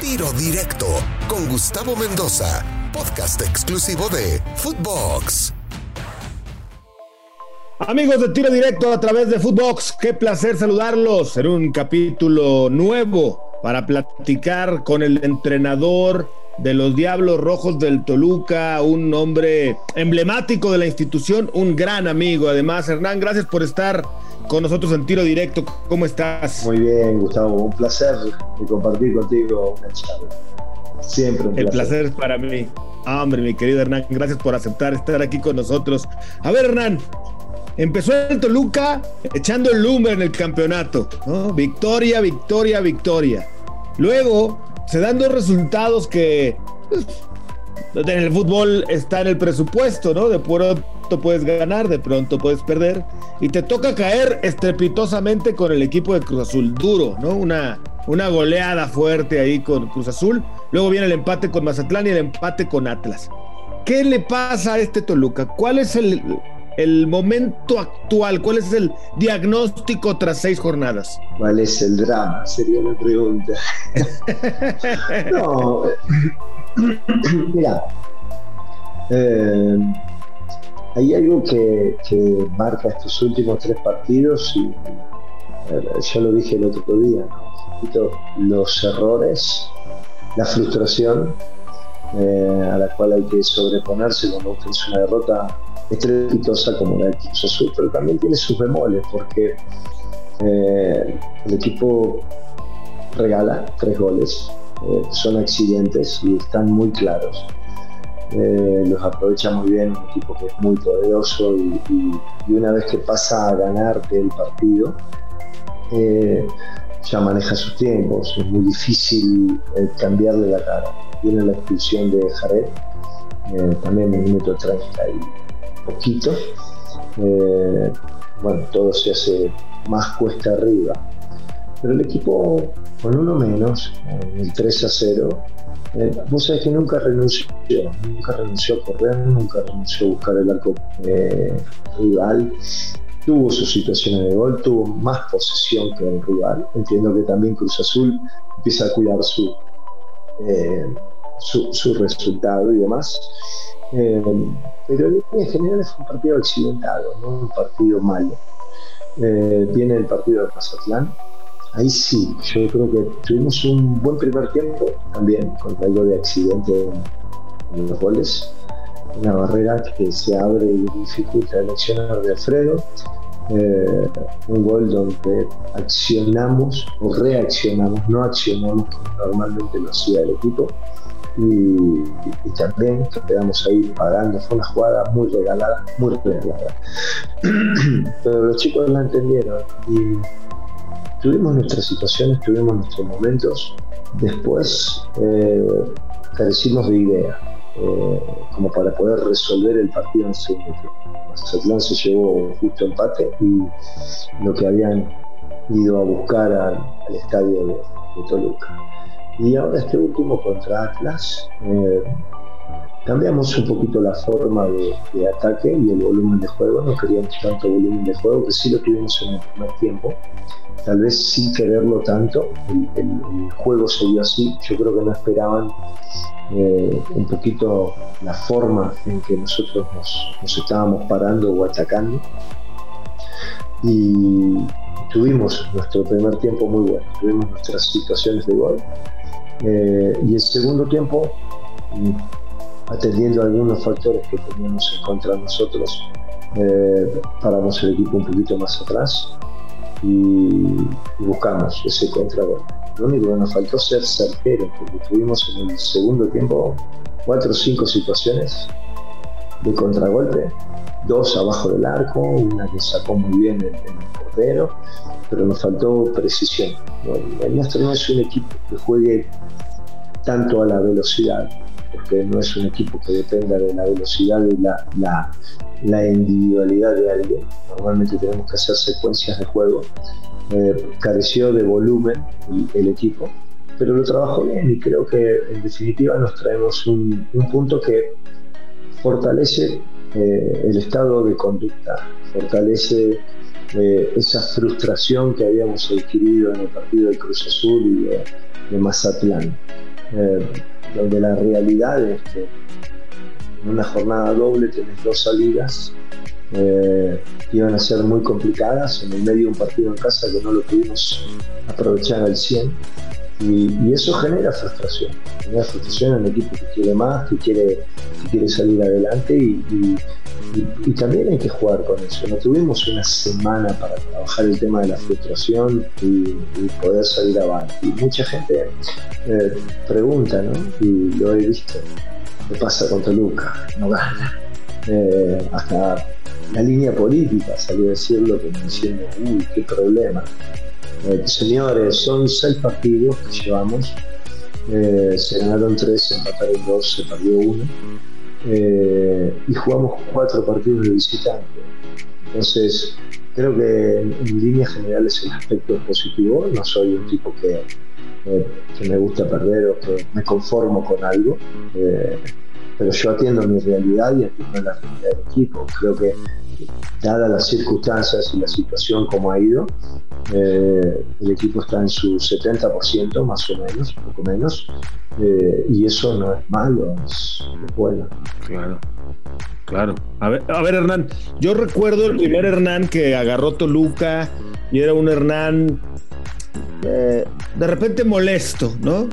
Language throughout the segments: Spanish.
Tiro Directo con Gustavo Mendoza, podcast exclusivo de Footbox. Amigos de Tiro Directo a través de Footbox, qué placer saludarlos en un capítulo nuevo para platicar con el entrenador de los Diablos Rojos del Toluca, un hombre emblemático de la institución, un gran amigo. Además, Hernán, gracias por estar con nosotros en tiro directo. ¿Cómo estás? Muy bien, Gustavo. Un placer de compartir contigo una charla. Siempre un placer. El placer es para mí. Ah, hombre, mi querido Hernán, gracias por aceptar estar aquí con nosotros. A ver, Hernán, empezó el Toluca echando el lumbre en el campeonato. Victoria, victoria, victoria. Luego se dan dos resultados que pues, en el fútbol está en el presupuesto, ¿no? De pronto puedes ganar, de pronto puedes perder. Y te toca caer estrepitosamente con el equipo de Cruz Azul. Duro, ¿no? Una, una goleada fuerte ahí con Cruz Azul. Luego viene el empate con Mazatlán y el empate con Atlas. ¿Qué le pasa a este Toluca? ¿Cuál es el, el momento actual? ¿Cuál es el diagnóstico tras seis jornadas? ¿Cuál es el drama? Sería la pregunta. no, mira, eh, hay algo que, marca estos últimos tres partidos y yo lo dije el otro día, los errores, la frustración eh, a la cual hay que sobreponerse cuando usted es una derrota estrepitosa como la de Cruz Azul, pero también tiene sus bemoles porque eh, el equipo regala tres goles, eh, son accidentes y están muy claros. Eh, los aprovecha muy bien, un equipo que es muy poderoso y, una vez que pasa a ganarte el partido, ya maneja sus tiempos, es muy difícil cambiarle la cara. Viene la expulsión de Jared, también en el minuto 30 y poquito, eh, bueno, todo se hace más cuesta arriba. Pero el equipo con uno menos, el 3 a 0, eh, vos sabés que nunca renunció, nunca renunció a correr, nunca renunció a buscar el arco eh, rival. Tuvo sus situaciones de gol, tuvo más posesión que el rival. Entiendo que también Cruz Azul empieza a cuidar su, su, su resultado y demás. Eh, pero en líneas generales fue un partido accidentado, no un partido malo. Eh, viene el partido de Mazatlán. Ahí sí, yo creo que tuvimos un buen primer tiempo también, con algo de accidente en, los goles. Una barrera que se abre y dificulta el accionar de Alfredo. Eh, un gol donde accionamos o reaccionamos, no accionamos como normalmente lo hacía el equipo y, también quedamos ahí pagando. Fue una jugada muy regalada, muy regalada. Pero los chicos la entendieron y tuvimos nuestras situaciones, tuvimos nuestros momentos. Después eh, carecimos de idea. Eh, como para poder resolver el partido en segundo. Mazatlán se llevó justo empate y lo que habían ido a buscar al, estadio de Toluca. Y ahora este último contra Atlas, eh, cambiamos un poquito la forma de, ataque y el volumen de juego. No queríamos tanto volumen de juego, que sí lo tuvimos en el primer tiempo. Tal vez sin quererlo tanto, el, juego se dio así. Yo creo que no esperaban eh, un poquito la forma en que nosotros nos, nos estábamos parando o atacando. Y tuvimos nuestro primer tiempo muy bueno, tuvimos nuestras situaciones de gol eh, y el segundo tiempo, mm, atendiendo algunos factores que teníamos en contra nosotros, eh, paramos el equipo un poquito más atrás y, buscamos ese contragolpe. Lo único que nos faltó ser certeros, porque tuvimos en el segundo tiempo cuatro o cinco situaciones de contragolpe, dos abajo del arco, una que sacó muy bien el, el portero, pero nos faltó precisión. el nuestro no es un equipo que juegue tanto a la velocidad, porque no es un equipo que dependa de la velocidad y la, la, individualidad de alguien. Normalmente tenemos que hacer secuencias de juego. Eh, careció de volumen el, equipo, pero lo trabajó bien y creo que en definitiva nos traemos un, punto que fortalece eh, el estado de conducta, fortalece eh, esa frustración que habíamos adquirido en el partido de Cruz Azul y de, de Mazatlán. eh, donde la realidad es que en una jornada doble tenés dos salidas eh, iban a ser muy complicadas en el medio de un partido en casa que no lo pudimos aprovechar al 100 y, eso genera frustración, genera frustración en el equipo que quiere más, que quiere, quiere salir adelante y, también hay que jugar con eso. No tuvimos una semana para trabajar el tema de la frustración y, poder salir adelante. Y mucha gente eh, pregunta, ¿no? Y lo he visto, ¿qué pasa con Toluca? No gana. Eh, hasta la línea política salió a decirlo como diciendo, uy, qué problema. Eh, señores, son seis partidos que llevamos. Eh, se ganaron tres, se empataron dos, se perdió uno. Eh, y jugamos cuatro partidos de visitante. Entonces, creo que en, líneas generales el aspecto es positivo. No soy un tipo que, que me gusta perder o que me conformo con algo pero yo atiendo mi realidad y atiendo la realidad del equipo. Creo que, dadas las circunstancias y la situación como ha ido, eh, el equipo está en su 70% más o menos, poco menos, eh, y eso no es malo, es, bueno. Claro. Claro. A ver, a ver, Hernán, yo recuerdo el primer Hernán que agarró Toluca y era un Hernán eh, de repente molesto, ¿no?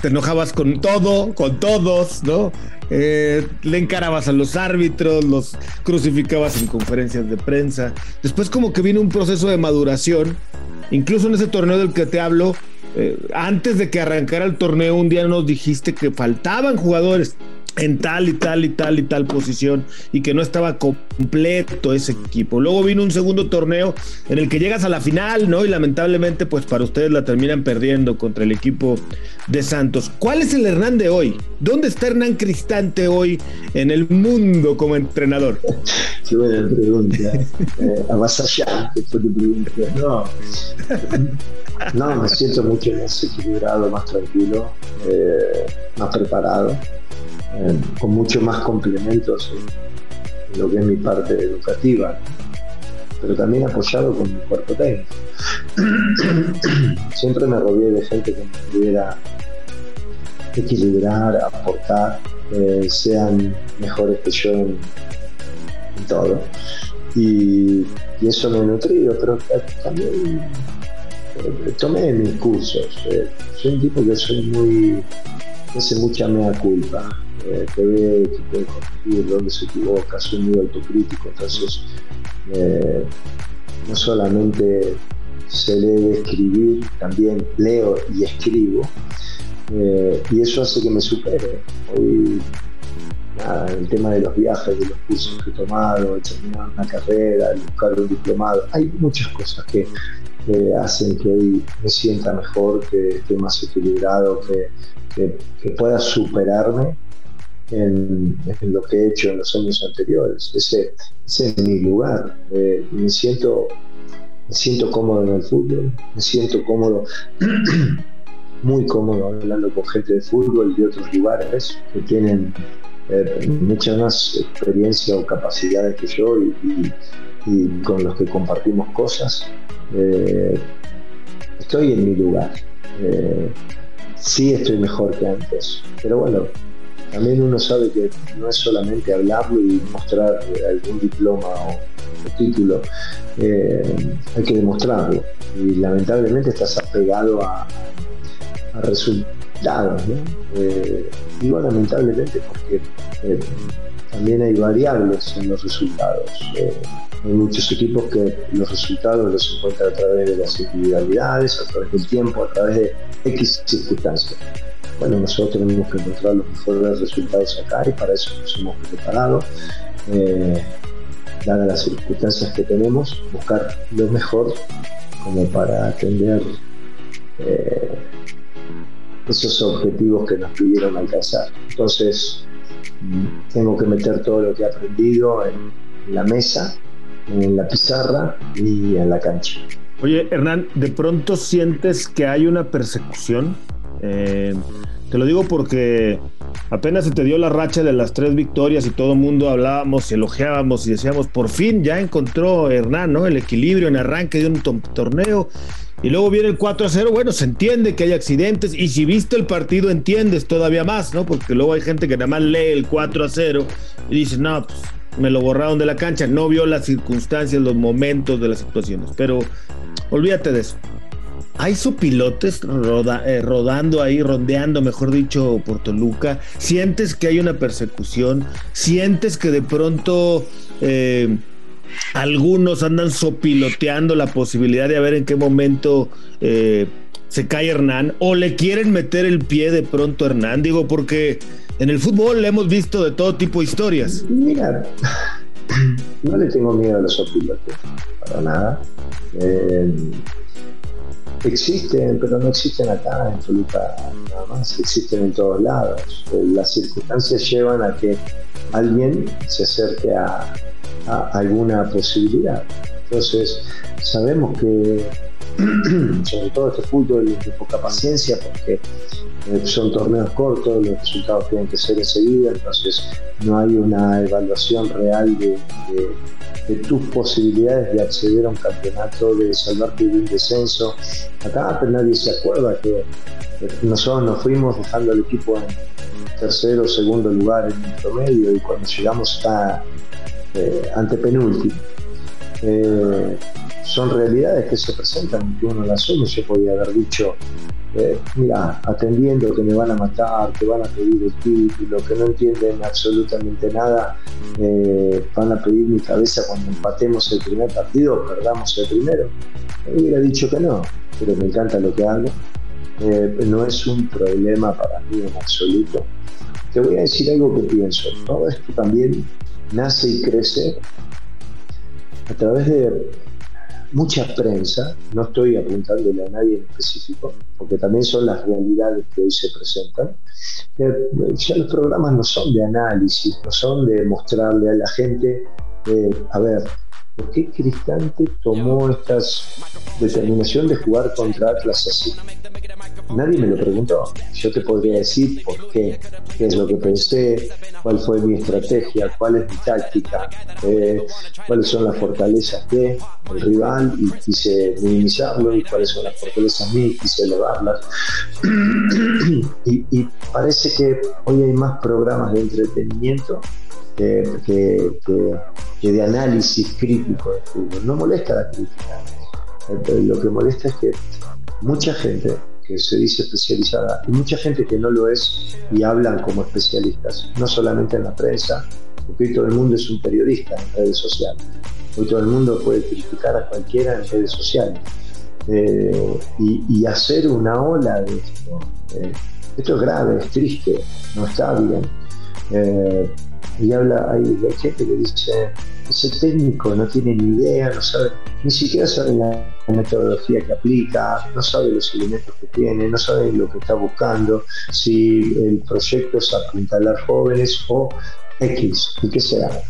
te enojabas con todo, con todos, ¿no? Eh, le encarabas a los árbitros, los crucificabas en conferencias de prensa. Después como que vino un proceso de maduración, incluso en ese torneo del que te hablo, eh, antes de que arrancara el torneo, un día nos dijiste que faltaban jugadores en tal y tal y tal y tal posición y que no estaba completo ese equipo. Luego vino un segundo torneo en el que llegas a la final, ¿no? Y lamentablemente, pues para ustedes la terminan perdiendo contra el equipo de Santos. ¿Cuál es el Hernán de hoy? ¿Dónde está Hernán Cristante hoy en el mundo como entrenador? Qué buena pregunta. eh, avasallante fue tu pregunta. No. no, me siento mucho más equilibrado, más tranquilo, eh, más preparado. Eh, con mucho más complementos en, lo que es mi parte educativa, pero también apoyado con mi cuerpo técnico. Siempre me rodeé de gente que me pudiera equilibrar, aportar, eh, sean mejores que yo en, todo. Y, eso me ha nutrido, pero también eh, tomé mis cursos. soy un tipo que soy muy, que hace mucha mea culpa eh, que ve, que puede corregir dónde se equivoca, soy muy autocrítico, entonces eh, no solamente se lee escribir, también leo y escribo, eh, y eso hace que me supere. Hoy, el tema de los viajes, de los cursos que he tomado, de terminar una carrera, de buscar un diplomado, hay muchas cosas que, hacen que hoy me sienta mejor, que esté más equilibrado, que, que pueda superarme en, lo que he hecho en los años anteriores. Ese, es mi lugar. Eh, me, siento, me siento cómodo en el fútbol, me siento cómodo, muy cómodo hablando con gente de fútbol y de otros lugares que tienen eh, mucha más experiencia o capacidades que yo y, con los que compartimos cosas. Eh, estoy en mi lugar. sí estoy mejor que antes, pero bueno, también uno sabe que no es solamente hablarlo y mostrar algún diploma o, título, eh, hay que demostrarlo. Y lamentablemente estás apegado a, resultados. ¿no? Eh, digo lamentablemente porque eh, también hay variables en los resultados. hay muchos equipos que los resultados los encuentran a través de las individualidades, a través del tiempo, a través de X circunstancias bueno, nosotros tenemos que encontrar los mejores resultados acá y para eso nos hemos preparado. Eh, dadas las circunstancias que tenemos, buscar lo mejor como para atender eh, esos objetivos que nos pidieron alcanzar. Entonces, tengo que meter todo lo que he aprendido en, la mesa, en la pizarra y en la cancha. Oye, Hernán, ¿de pronto sientes que hay una persecución? Eh, te lo digo porque apenas se te dio la racha de las tres victorias y todo el mundo hablábamos y elogiábamos y decíamos, por fin ya encontró Hernán, ¿no? El equilibrio en arranque de un torneo. Y luego viene el 4 a 0, bueno, se entiende que hay accidentes y si viste el partido entiendes todavía más, ¿no? Porque luego hay gente que nada más lee el 4 a 0 y dice, no, pues me lo borraron de la cancha, no vio las circunstancias, los momentos de las situaciones, pero olvídate de eso. Hay sopilotes roda, eh, rodando ahí, rondeando, mejor dicho, por Toluca. Sientes que hay una persecución, sientes que de pronto eh, algunos andan sopiloteando la posibilidad de ver en qué momento eh, se cae Hernán o le quieren meter el pie de pronto a Hernán. Digo, porque en el fútbol le hemos visto de todo tipo de historias. Mira, no le tengo miedo a los sopilotes, para nada. Existen, pero no existen acá en Toluca nada más, existen en todos lados. Las circunstancias llevan a que alguien se acerque a, alguna posibilidad. Entonces, sabemos que, sobre todo este fútbol, de poca paciencia, porque eh, son torneos cortos, los resultados tienen que ser enseguida, entonces no hay una evaluación real de tus posibilidades de acceder a un campeonato, de salvarte de un descenso. Acá nadie se acuerda que nosotros nos fuimos dejando al equipo en tercero o segundo lugar en el promedio y cuando llegamos está eh, ante penúltimo. Eh, son realidades que se presentan que uno las asume. Yo podía haber dicho, eh, mira, atendiendo que me van a matar, que van a pedir el título, que no entienden absolutamente nada, eh, van a pedir mi cabeza cuando empatemos el primer partido, perdamos el primero. hubiera dicho que no, pero me encanta lo que hago. No es un problema para mí en absoluto. Te voy a decir algo que pienso. Todo esto también nace y crece a través de mucha prensa, no estoy apuntándole a nadie en específico, porque también son las realidades que hoy se presentan. Eh, ya los programas no son de análisis, no son de mostrarle a la gente, eh, a ver, ¿por qué Cristante tomó esta determinación de jugar contra Atlas así? Nadie me lo preguntó. Yo te podría decir por qué, qué es lo que pensé, cuál fue mi estrategia, cuál es mi táctica, eh, cuáles son las fortalezas de el rival y quise minimizarlo y cuáles son las fortalezas mías y quise elevarlas. y, parece que hoy hay más programas de entretenimiento que, de análisis crítico de fútbol. No molesta la crítica. Eh, lo que molesta es que mucha gente que se dice especializada y mucha gente que no lo es y hablan como especialistas, no solamente en la prensa, porque hoy todo el mundo es un periodista en redes sociales. Hoy todo el mundo puede criticar a cualquiera en redes sociales. Eh, y, hacer una ola de esto. Eh, esto es grave, es triste, no está bien. Eh, y habla, hay, gente que dice, ese técnico no tiene ni idea, no sabe, ni siquiera sabe la metodología que aplica, no sabe los elementos que tiene, no sabe lo que está buscando, si el proyecto es apuntalar jóvenes o X, y qué sea.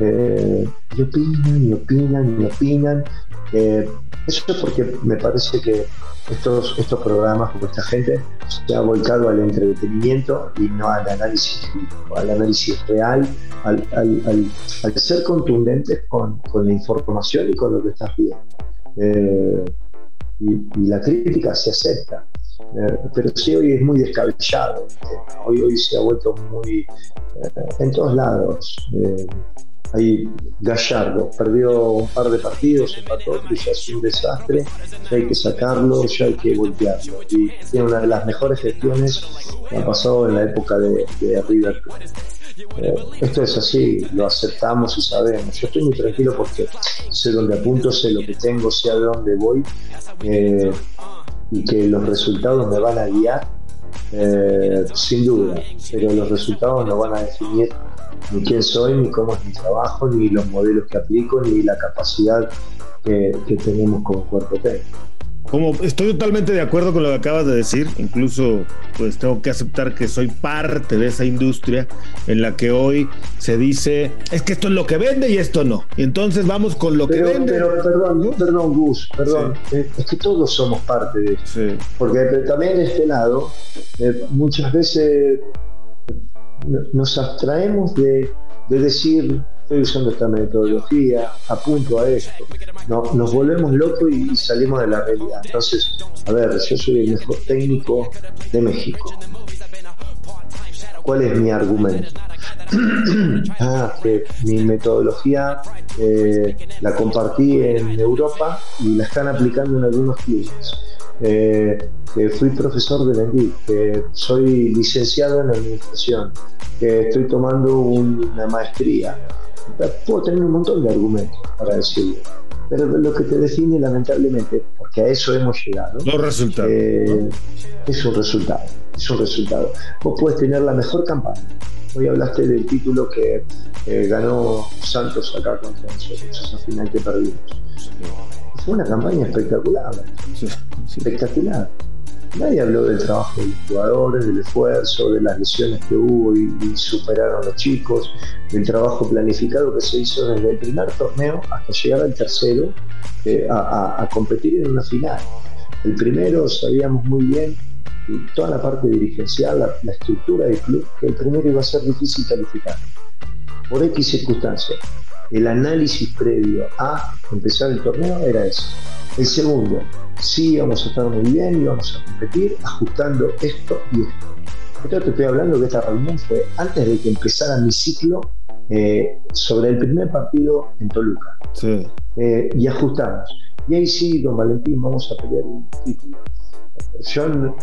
Eh, y opinan, y opinan, y opinan. Eh, eso es porque me parece que estos, estos programas, como esta gente, se ha volcado al entretenimiento y no al análisis al análisis real, al, ser contundentes con, la información y con lo que estás viendo. Eh, y, la crítica se acepta. Eh, pero sí hoy es muy descabellado. Hoy, hoy se ha vuelto muy en todos lados. Ahí Gallardo perdió un par de partidos, empató y ya es un desastre, ya hay que sacarlo, ya hay que voltearlo. Y tiene una de las mejores gestiones que ha pasado en la época de, River eh, esto es así, lo aceptamos y sabemos. Yo estoy muy tranquilo porque sé dónde apunto, sé lo que tengo, sé a dónde voy eh, y que los resultados me van a guiar, eh, sin duda, pero los resultados no van a definir ni quién soy, ni cómo es mi trabajo, ni los modelos que aplico, ni la capacidad que, tenemos como cuerpo técnico. Como estoy totalmente de acuerdo con lo que acabas de decir, incluso pues tengo que aceptar que soy parte de esa industria en la que hoy se dice es que esto es lo que vende y esto no. Y entonces vamos con lo que vende. Pero perdón, perdón Gus, perdón, eh, es que todos somos parte de eso. Porque también de este lado, eh, muchas veces nos abstraemos de, decir, estoy usando esta metodología, apunto a esto. No, nos volvemos locos y salimos de la realidad. Entonces, a ver, yo soy el mejor técnico de México. ¿Cuál es mi argumento? ah, que mi metodología eh, la compartí en Europa y la están aplicando en algunos clubes. Eh, que fui profesor de Lendí, que soy licenciado en administración, que estoy tomando una maestría. Puedo tener un montón de argumentos para decirlo. Pero lo que te define, lamentablemente, porque a eso hemos llegado. Los resultados. Eh, es un resultado. Es un resultado. Vos puedes tener la mejor campaña. Hoy hablaste del título que ganó Santos acá contra nosotros, esa final que perdimos. Fue una campaña espectacular. Espectacular. Nadie habló del trabajo de los jugadores, del esfuerzo, de las lesiones que hubo y, superaron los chicos, del trabajo planificado que se hizo desde el primer torneo hasta llegar al tercero eh, a, competir en una final. El primero sabíamos muy bien, toda la parte dirigencial, la, estructura del club, que el primero iba a ser difícil calificar. Por X circunstancias. El análisis previo a empezar el torneo era ese. El segundo, sí íbamos a estar muy bien, íbamos a competir ajustando esto y esto. Esto te estoy hablando que esta reunión fue antes de que empezara mi ciclo eh, sobre el primer partido en Toluca. Eh, y ajustamos. Y ahí sí, don Valentín, vamos a pelear un título. Yo no,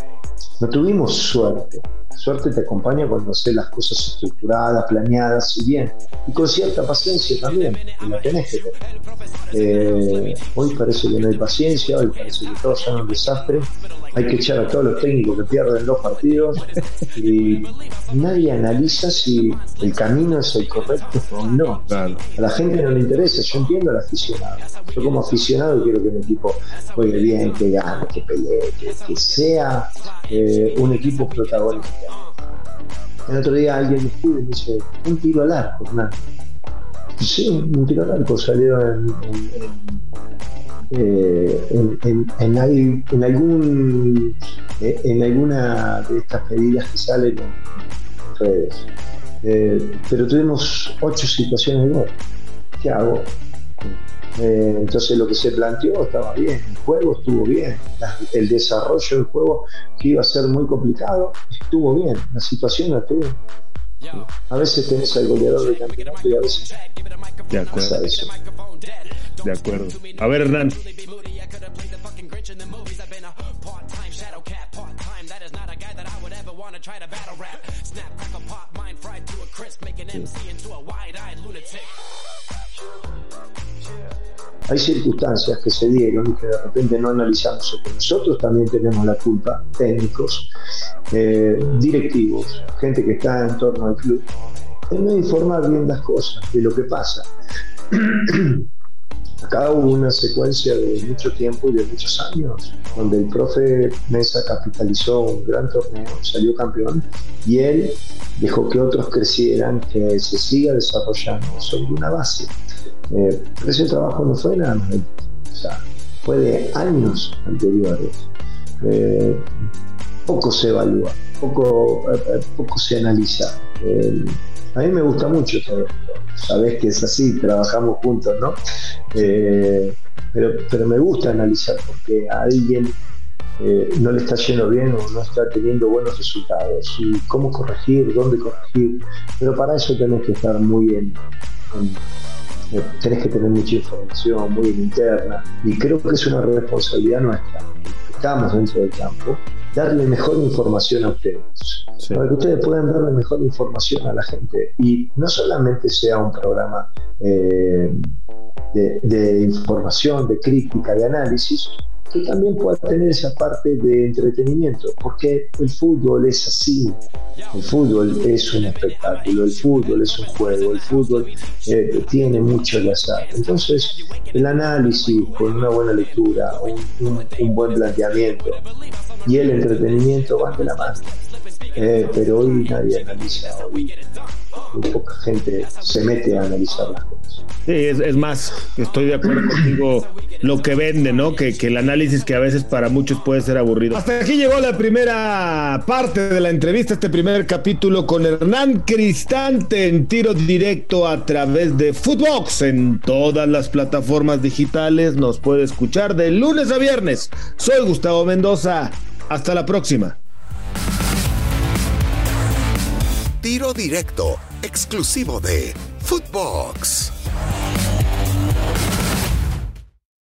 no tuvimos suerte. Suerte te acompaña cuando haces las cosas estructuradas, planeadas y bien. Y con cierta paciencia también, que la tenés que tener. Eh, hoy parece que no hay paciencia, hoy parece que todos son un desastre. Hay que echar a todos los técnicos que pierden dos partidos y nadie analiza si el camino es el correcto o no. A la gente no le interesa, yo entiendo al aficionado. Yo como aficionado quiero que mi equipo juegue bien, que gane, que pelee, que, sea eh, un equipo protagonista. El otro día alguien me escribe y me dice, un tiro al arco, Hernán. Sí, un tiro al arco salió en, en, en, algún eh, en alguna de estas medidas que salen en redes. Eh, pero tuvimos ocho situaciones de gol. ¿Qué hago? Eh, entonces lo que se planteó estaba bien, el juego estuvo bien, el desarrollo del juego que iba a ser muy complicado estuvo bien, la situación la tuvo. A veces tenés al goleador de campeonato y a veces de acuerdo. Eso. De acuerdo. A ver, Hernán. Hay circunstancias que se dieron y que de repente no analizamos, que nosotros también tenemos la culpa, técnicos, eh, directivos, gente que está en torno al club, de no informar bien las cosas, de lo que pasa. Acá hubo una secuencia de mucho tiempo y de muchos años, donde el profe Mesa capitalizó un gran torneo, salió campeón, y él dejó que otros crecieran, que se siga desarrollando sobre una base. Eh, pero ese trabajo no fue nada o sea, fue de años anteriores. Eh, poco se evalúa, poco, eh, poco se analiza. a mí me gusta mucho todo esto. Sabés que es así, trabajamos juntos, ¿no? pero, pero me gusta analizar porque a alguien no le está yendo bien o no está teniendo buenos resultados y cómo corregir, dónde corregir, pero para eso tenés que estar muy bien eh, tenés que tener mucha información muy interna y creo que es una responsabilidad nuestra, estamos dentro del campo, darle mejor información a ustedes, para que ustedes puedan darle mejor información a la gente y no solamente sea un programa eh, de, de información, de crítica, de análisis, que también pueda tener esa parte de entretenimiento, porque el fútbol es así, el fútbol es un espectáculo, el fútbol es un juego, el fútbol eh, tiene mucho de azar. Entonces, el análisis con una buena lectura, un, buen planteamiento y el entretenimiento van de la mano. Eh, pero hoy nadie analiza, hoy muy poca gente se mete a analizar las cosas. Sí, es, más, estoy de acuerdo contigo, lo que vende, ¿no? Que, que el análisis análisis que a veces para muchos puede ser aburrido. Hasta aquí llegó la primera parte de la entrevista, este primer capítulo con Hernán Cristante en tiro directo a través de Footbox en todas las plataformas digitales. Nos puede escuchar de lunes a viernes. Soy Gustavo Mendoza. Hasta la próxima. Tiro directo, exclusivo de Footbox.